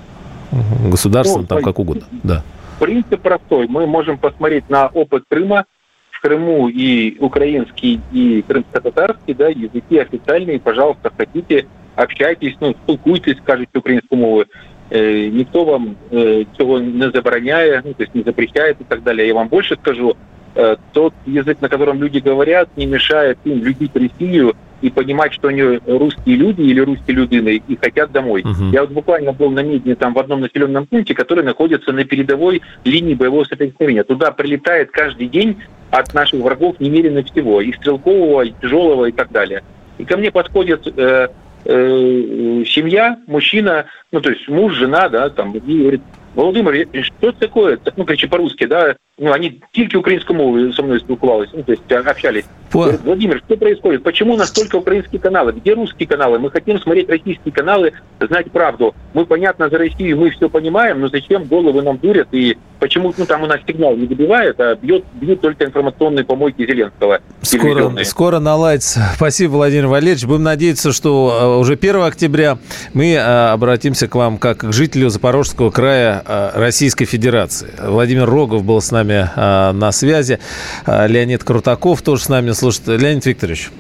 Speaker 3: государством, ну, там как угодно, да.
Speaker 5: Принцип простой. Мы можем посмотреть на опыт Крыма, в Крыму и украинский, и крымско-татарский, да, языки официальные, пожалуйста, хотите, общайтесь, ну, спілкуйтесь, скажите украинскую мову. Э, никто вам э, цього не забороняє, ну, то есть не запрещает и так далее. Я вам больше скажу, э, тот язык, на котором люди говорят, не мешает им любить Россию и понимать, что они русские люди или русские людины и хотят домой. Uh-huh. Я вот буквально был на Медне там в одном населенном пункте, который находится на передовой линии боевого соприкосновения. Туда прилетает каждый день от наших врагов немерено всего, и стрелкового, и тяжелого, и так далее. И ко мне подходят э, э, семья, мужчина, ну, то есть муж, жена, да, там, и говорит, Володимир, что это такое? Ну, короче, по-русски, да, ну, они тільки українською мовою со мной спілкувалися, ну, то есть общались. По... Говорит, Владимир, что происходит? Почему настолько украинские каналы? Где русские каналы? Мы хотим смотреть российские каналы, знать правду. Мы, понятно, за Россию, мы все понимаем, но зачем головы нам дурят? И почему ну, там у нас сигнал не добивает, а бьет, бьют только информационные помойки Зеленского.
Speaker 3: Скоро, скоро наладится. Спасибо, Владимир Валерьевич. Будем надеяться, что э, уже 1 октября мы э, обратимся к вам как к жителю Запорожского края э, Российской Федерации. Владимир Рогов был с нами на связи. Леонид Крутаков тоже с нами слушает. Леонид Викторович.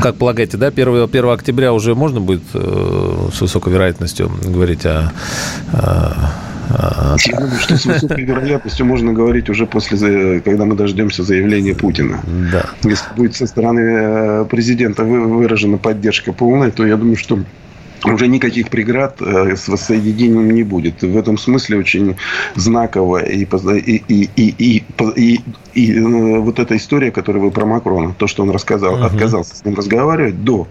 Speaker 3: Как полагаете, да, 1, 1 октября уже можно будет э, с высокой вероятностью говорить о, о
Speaker 4: я думаю, что с высокой вероятностью можно говорить уже после, когда мы дождемся заявления Путина. Да. Если будет со стороны э, президента выражена поддержка полная, то я думаю, что уже никаких преград э, с воссоединением не будет. В этом смысле очень знаково и, и, и, и, и, и, э, вот эта история, которую вы про Макрона, то, что он рассказал, угу. отказался с ним разговаривать до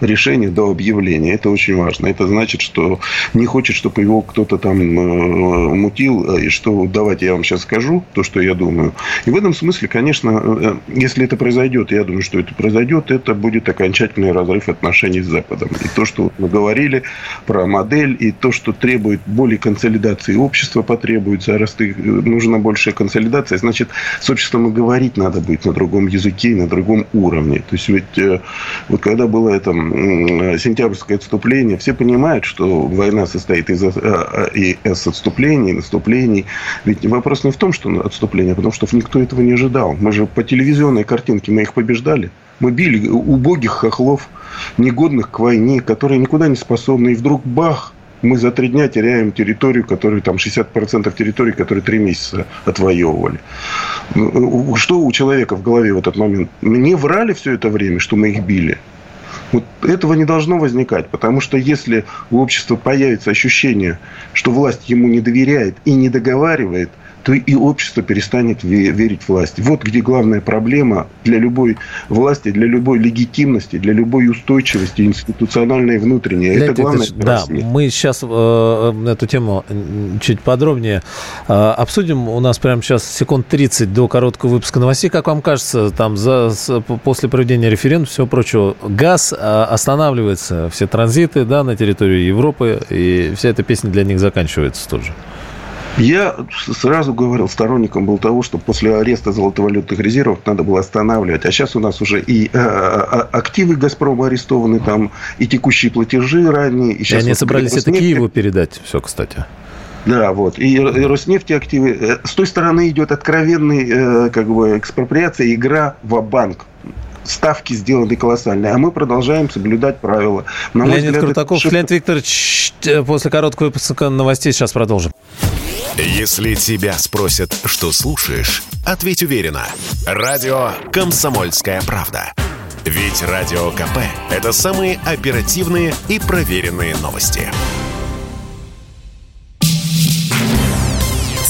Speaker 4: решение до объявления. Это очень важно. Это значит, что не хочет, чтобы его кто-то там э, мутил. И что давайте я вам сейчас скажу то, что я думаю. И в этом смысле, конечно, э, если это произойдет, я думаю, что это произойдет, это будет окончательный разрыв отношений с Западом. И то, что мы говорили про модель, и то, что требует более консолидации общества, потребуется, раз ты, нужна большая консолидация, значит, с обществом и говорить надо будет на другом языке, на другом уровне. То есть, ведь э, вот когда было это сентябрьское отступление, все понимают, что война состоит из, э, из отступлений, наступлений. Ведь вопрос не в том, что отступление, а потому что никто этого не ожидал. Мы же по телевизионной картинке мы их побеждали. Мы били убогих хохлов, негодных к войне, которые никуда не способны. И вдруг бах, мы за три дня теряем территорию, которую там 60% территории, которые три месяца отвоевывали. Что у человека в голове в этот момент? Мне врали все это время, что мы их били. Вот этого не должно возникать, потому что если у общества появится ощущение, что власть ему не доверяет и не договаривает – то и общество перестанет верить власти. Вот где главная проблема для любой власти, для любой легитимности, для любой устойчивости институциональной и внутренней. Для Это главное.
Speaker 3: Да, мы сейчас э, эту тему чуть подробнее э, обсудим. У нас прямо сейчас секунд 30 до короткого выпуска новостей. Как вам кажется, там за, после проведения референдума, всего прочего, газ э, останавливается, все транзиты да, на территории Европы, и вся эта песня для них заканчивается тоже.
Speaker 4: Я сразу говорил, сторонником был того, что после ареста золотовалютных резервов надо было останавливать. А сейчас у нас уже и а, а, а, активы «Газпрома» арестованы, там и текущие платежи ранее.
Speaker 3: И, сейчас и они вот собрались это Киеву передать все, кстати.
Speaker 4: Да, вот. И, и Роснефти активы. Э, с той стороны идет откровенный, э, как бы, экспроприация, игра в банк ставки сделаны колоссальные, а мы продолжаем соблюдать правила.
Speaker 3: На Леонид взгляд, Крутаков, это... Леонид Викторович, после короткого выпуска новостей сейчас продолжим.
Speaker 1: Если тебя спросят, что слушаешь, ответь уверенно. Радио «Комсомольская правда». Ведь Радио КП – это самые оперативные и проверенные новости.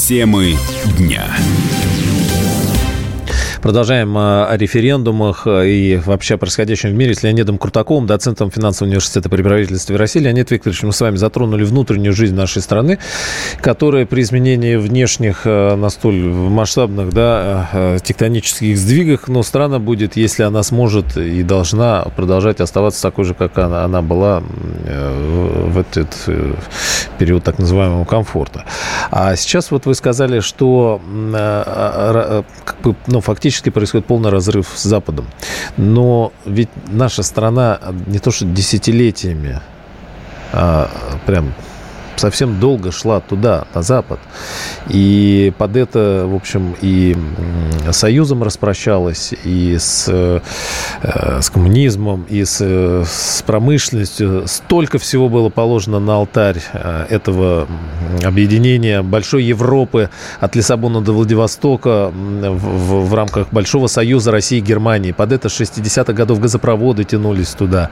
Speaker 2: Темы дня.
Speaker 3: Продолжаем э, о референдумах э, и вообще о происходящем в мире с Леонидом Крутаковым, доцентом финансового университета при правительстве России. Леонид Викторович, мы с вами затронули внутреннюю жизнь нашей страны, которая при изменении внешних э, на масштабных да, тектонических сдвигах, но странно будет, если она сможет и должна продолжать оставаться такой же, как она, она была в этот период так называемого комфорта. А сейчас вот вы сказали, что как бы, ну, фактически происходит полный разрыв с Западом. Но ведь наша страна не то что десятилетиями, а прям совсем долго шла туда, на Запад. И под это, в общем, и Союзом распрощалась, и с, э, с коммунизмом, и с, с промышленностью. Столько всего было положено на алтарь э, этого объединения большой Европы от Лиссабона до Владивостока в, в, в рамках Большого Союза России и Германии. Под это 60-х годов газопроводы тянулись туда.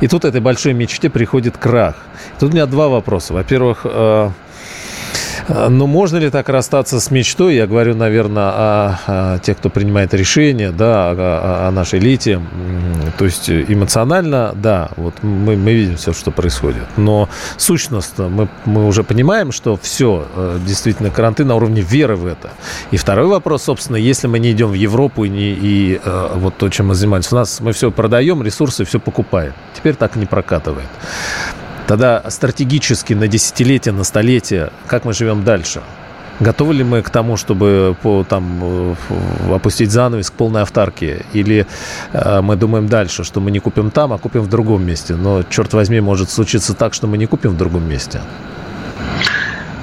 Speaker 3: И тут этой большой мечте приходит крах. Тут у меня два вопроса. Во-первых, э, но ну, можно ли так расстаться с мечтой? Я говорю, наверное, о, о тех, кто принимает решения, да, о, о нашей элите. То есть эмоционально, да, вот мы, мы видим все, что происходит. Но сущность, мы, мы уже понимаем, что все, э, действительно, карантин на уровне веры в это. И второй вопрос, собственно, если мы не идем в Европу и, не, и э, вот то, чем мы занимаемся, у нас мы все продаем, ресурсы все покупаем. Теперь так не прокатывает. Тогда стратегически на десятилетия, на столетия, как мы живем дальше? Готовы ли мы к тому, чтобы по, там, э, опустить занавес к полной автарке? Или э, мы думаем дальше, что мы не купим там, а купим в другом месте? Но, черт возьми, может случиться так, что мы не купим в другом месте.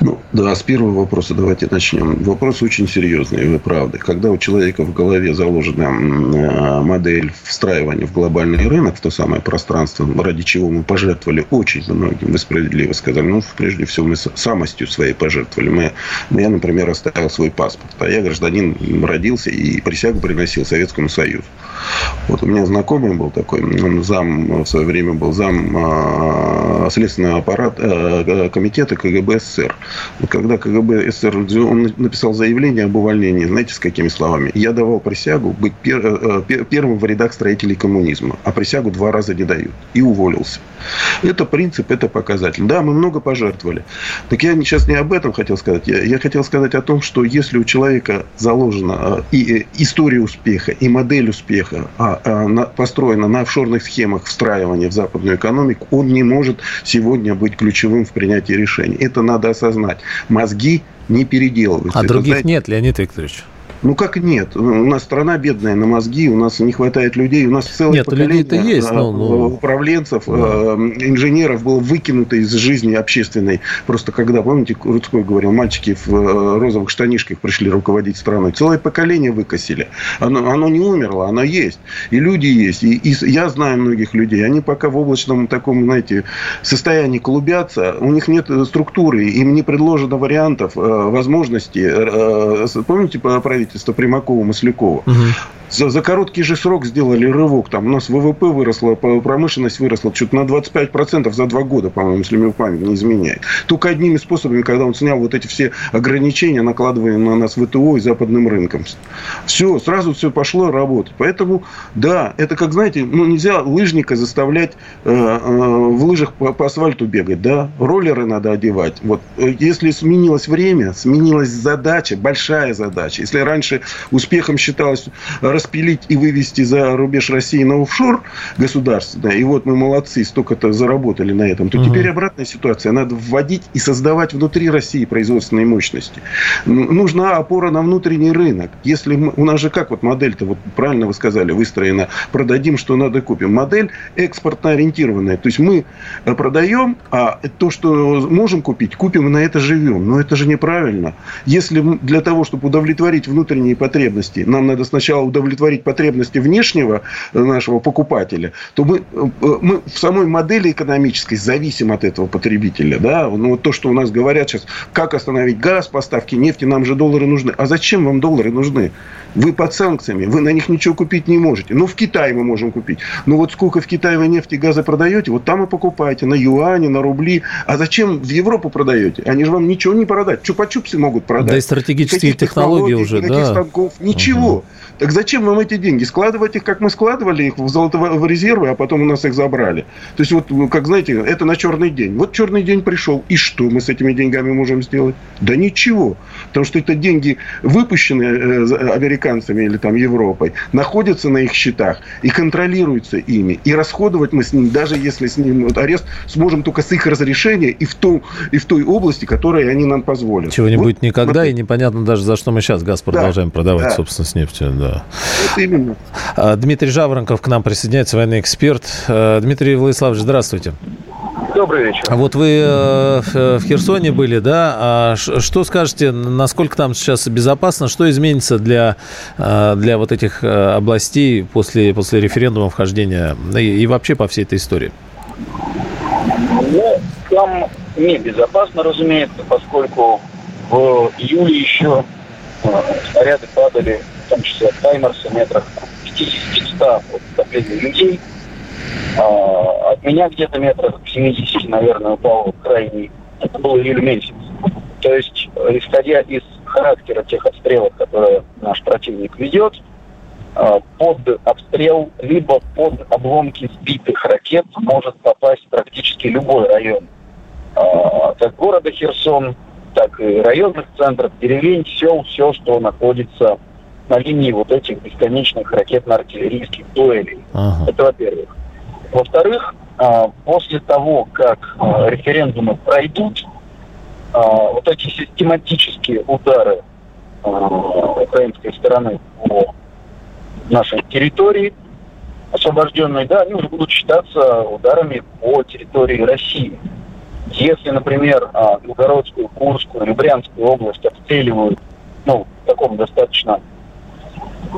Speaker 4: Ну, да, с первого вопроса давайте начнем. Вопрос очень серьезный, вы правы. Когда у человека в голове заложена э, модель встраивания в глобальный рынок, в то самое пространство, ради чего мы пожертвовали очень многим, вы справедливо сказали, ну, прежде всего, мы самостью своей пожертвовали. Мы, я, например, оставил свой паспорт, а я гражданин родился и присягу приносил Советскому Союзу. Вот у меня знакомый был такой, он зам, в свое время был зам э, Следственного аппарата, э, комитета КГБ СССР. Когда КГБ СССР он написал заявление об увольнении, знаете, с какими словами? Я давал присягу быть пер, э, первым в рядах строителей коммунизма, а присягу два раза не дают. И уволился. Это принцип, это показатель. Да, мы много пожертвовали. Так я сейчас не об этом хотел сказать. Я, я хотел сказать о том, что если у человека заложена и история успеха, и модель успеха а, а, на, построена на офшорных схемах встраивания в западную экономику, он не может сегодня быть ключевым в принятии решений. Это надо осознать. Мозги не переделываются.
Speaker 3: А других знаете... нет, Леонид Викторович?
Speaker 4: Ну как нет? У нас страна бедная на мозги, у нас не хватает людей, у нас целое нет, поколение есть, но, но... управленцев, да. Э, инженеров было выкинуто из жизни общественной. Просто когда, помните, Рудской говорил, мальчики в э, розовых штанишках пришли руководить страной. Целое поколение выкосили. Оно, оно не умерло, оно есть. И люди есть. И, и я знаю многих людей. Они пока в облачном таком, знаете, состоянии клубятся. У них нет структуры, им не предложено вариантов, э, возможностей. Помните правительство? Правительства Примакова-Маслякова. Угу за, за короткий же срок сделали рывок. Там у нас ВВП выросла, промышленность выросла что-то на 25% за два года, по-моему, если мне память не изменяет. Только одними способами, когда он снял вот эти все ограничения, накладывая на нас ВТО и западным рынком. Все, сразу все пошло работать. Поэтому, да, это как, знаете, ну, нельзя лыжника заставлять э, э, в лыжах по, по асфальту бегать, да, роллеры надо одевать. Вот, э, если сменилось время, сменилась задача, большая задача. Если раньше успехом считалось распилить и вывести за рубеж России на офшор государственное, и вот мы молодцы, столько-то заработали на этом, то угу. теперь обратная ситуация. Надо вводить и создавать внутри России производственные мощности. Нужна опора на внутренний рынок. Если мы, у нас же как вот модель-то, вот правильно вы сказали, выстроена, продадим, что надо, купим. Модель экспортно ориентированная. То есть мы продаем, а то, что можем купить, купим и на это живем. Но это же неправильно. Если для того, чтобы удовлетворить внутренние потребности, нам надо сначала удовлетворить потребности внешнего нашего покупателя, то мы, мы в самой модели экономической зависим от этого потребителя. Да? Ну, вот то, что у нас говорят сейчас, как остановить газ, поставки нефти, нам же доллары нужны. А зачем вам доллары нужны? Вы под санкциями, вы на них ничего купить не можете. Ну, в Китае мы можем купить. Ну, вот сколько в Китае вы нефти и газа продаете, вот там и покупаете. На юане, на рубли. А зачем в Европу продаете? Они же вам ничего не продать. Чупа-чупсы могут продать. Да
Speaker 3: и стратегические технологии уже, да.
Speaker 4: Станков, ничего. Угу. Так зачем вам эти деньги? Складывать их, как мы складывали их в золотые резервы, а потом у нас их забрали. То есть, вот, как знаете, это на черный день. Вот черный день пришел. И что мы с этими деньгами можем сделать? Да ничего. Потому что это деньги, выпущенные э, американцами или там Европой, находятся на их счетах и контролируются ими. И расходовать мы с ним, даже если с ним арест, сможем только с их разрешения и в, том, и в той области, которой они нам позволят.
Speaker 3: Чего не вот, будет никогда, смотри. и непонятно даже, за что мы сейчас газ продолжаем да, продавать, да. собственно, с нефтью да.
Speaker 4: Вот именно.
Speaker 3: А, Дмитрий Жаворонков к нам присоединяется, военный эксперт. А, Дмитрий Владиславович, здравствуйте.
Speaker 6: Добрый вечер.
Speaker 3: А вот вы э, в Херсоне были, да? А что скажете, насколько там сейчас безопасно? Что изменится для, э, для вот этих э, областей после, после референдума вхождения и, и вообще по всей этой истории?
Speaker 6: Ну, там небезопасно, разумеется, поскольку в июле еще снаряды падали в том числе от Таймерса, метрах 50-100 от людей. А, от меня где-то метрах 70, наверное, упал крайний. Это был июль месяц. То есть, исходя из характера тех обстрелов, которые наш противник ведет, а, под обстрел, либо под обломки сбитых ракет может попасть практически любой район. А, как города Херсон, так и районных центров, деревень, сел, все, что находится на линии вот этих бесконечных ракетно-артиллерийских дуэлей. Ага. Это во-первых. Во-вторых, а, после того, как а, референдумы пройдут, а, вот эти систематические удары украинской стороны по нашей территории, освобожденной, да, они уже будут считаться ударами по территории России. Если, например, Белгородскую, Курскую или Брянскую область обстреливают ну, в таком достаточно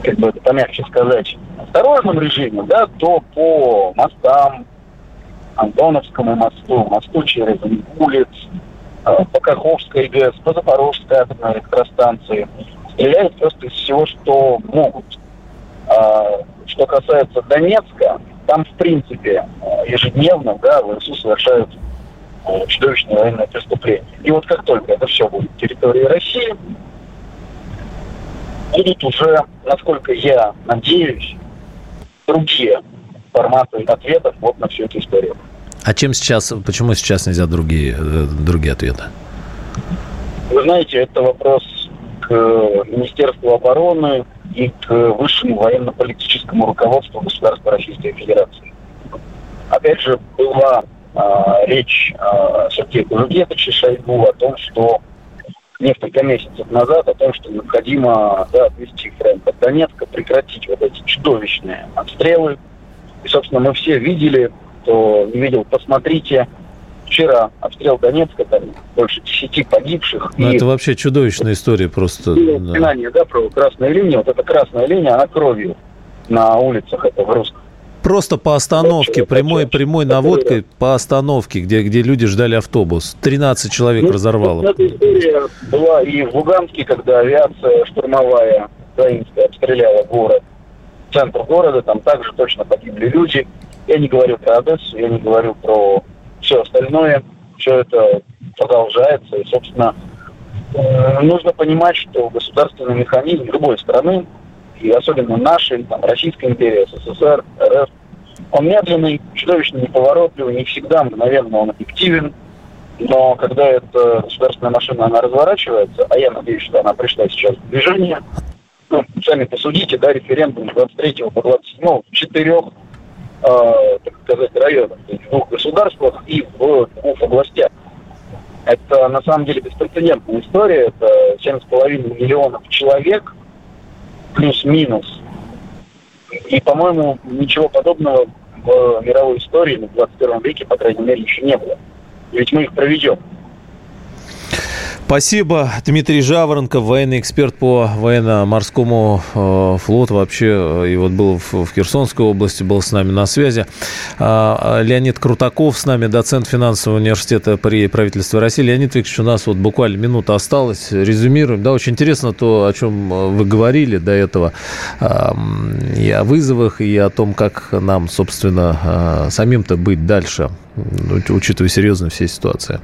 Speaker 6: как бы это помягче сказать, осторожном режиме, да, то по мостам, Антоновскому мосту, мосту через улиц, э, по Каховской ГЭС, по Запорожской атомной электростанции, стреляют просто из всего, что могут. А, что касается Донецка, там, в принципе, э, ежедневно, да, ВСУ совершают э, чудовищные военные преступления. И вот как только это все будет территории России, будут уже, насколько я надеюсь, другие форматы ответов вот на всю эту историю.
Speaker 3: А чем сейчас, почему сейчас нельзя другие, э, другие ответы?
Speaker 6: Вы знаете, это вопрос к Министерству обороны и к высшему военно-политическому руководству государства Российской Федерации. Опять же, была а, речь а, Сергея Кужугетовича Шойгу о том, что несколько месяцев назад о том, что необходимо да, отвести фронт от Донецка, прекратить вот эти чудовищные обстрелы. И, собственно, мы все видели, кто не видел, посмотрите, вчера обстрел Донецка, там больше десяти погибших.
Speaker 3: Ну, это вообще чудовищная история просто.
Speaker 6: Да. да, про красную линию. Вот эта красная линия, она кровью на улицах этого русского
Speaker 3: просто по остановке, прямой, прямой наводкой по остановке, где, где люди ждали автобус. 13 человек ну, разорвало.
Speaker 6: Эта история была и в Луганске, когда авиация штурмовая украинская обстреляла город, центр города, там также точно погибли люди. Я не говорю про Одессу, я не говорю про все остальное. Все это продолжается. И, собственно, э, нужно понимать, что государственный механизм любой страны и особенно нашей, там, Российской империи, СССР, РФ, он медленный, чудовищно неповоротливый, не всегда мгновенно он объективен, но когда эта государственная машина, она разворачивается, а я надеюсь, что она пришла сейчас в движение, ну, сами посудите, да, референдум 23 по 27 в четырех, э, так сказать, районах, в двух государствах и в двух областях. Это на самом деле беспрецедентная история. Это 7,5 миллионов человек, плюс-минус. И, по-моему, ничего подобного в мировой истории в 21 веке, по крайней мере, еще не было. Ведь мы их проведем.
Speaker 3: Спасибо. Дмитрий Жаворонков, военный эксперт по военно-морскому э, флоту вообще. Э, и вот был в, в Херсонской области, был с нами на связи. А Леонид Крутаков с нами, доцент финансового университета при правительстве России. Леонид Викторович, у нас вот буквально минута осталась. Резюмируем. Да, очень интересно то, о чем э, вы говорили до этого. Э, и о вызовах, и о том, как нам, собственно, э, самим-то быть дальше, учитывая серьезно все ситуации.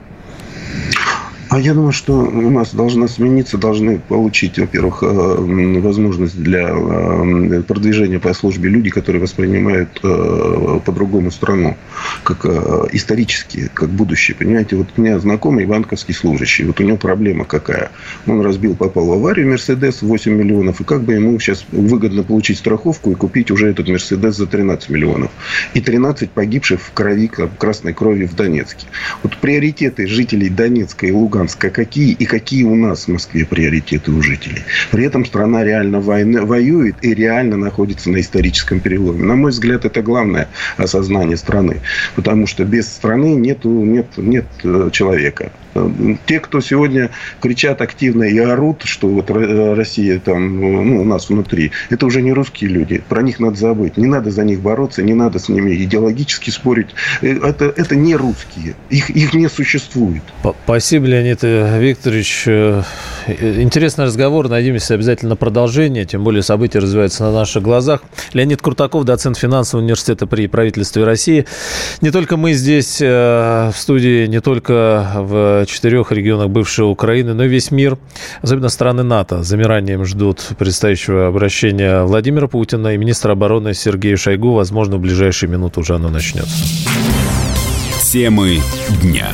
Speaker 4: А я думаю, что у нас должна смениться, должны получить, во-первых, э, возможность для э, продвижения по службе люди, которые воспринимают э, по-другому страну, как исторически, как будущее. Понимаете, вот у меня знакомый банковский служащий, вот у него проблема какая. Он разбил, попал в аварию, Мерседес 8 миллионов, и как бы ему сейчас выгодно получить страховку и купить уже этот Мерседес за 13 миллионов. И 13 погибших в крови, красной крови в Донецке. Вот приоритеты жителей Донецка и Луганска Луганска какие и какие у нас в Москве приоритеты у жителей. При этом страна реально войны, воюет и реально находится на историческом переломе. На мой взгляд, это главное осознание страны. Потому что без страны нету, нет, нет э, человека. Те, кто сегодня кричат активно и орут, что вот Россия там ну, у нас внутри, это уже не русские люди. Про них надо забыть. Не надо за них бороться, не надо с ними идеологически спорить. Э, это, это не русские. Их, их не существует.
Speaker 3: Спасибо, Леонид Викторович. Э, интересный разговор. Надеемся обязательно продолжение. Тем более события развиваются на наших глазах. Леонид Крутаков, доцент финансового университета при правительстве России. Не только мы здесь э, в студии, не только в четырех регионах бывшей Украины, но и весь мир, особенно страны НАТО, замиранием ждут предстоящего обращения Владимира Путина и министра обороны Сергея Шойгу. Возможно, в ближайшие минуты уже оно начнется.
Speaker 2: Темы дня.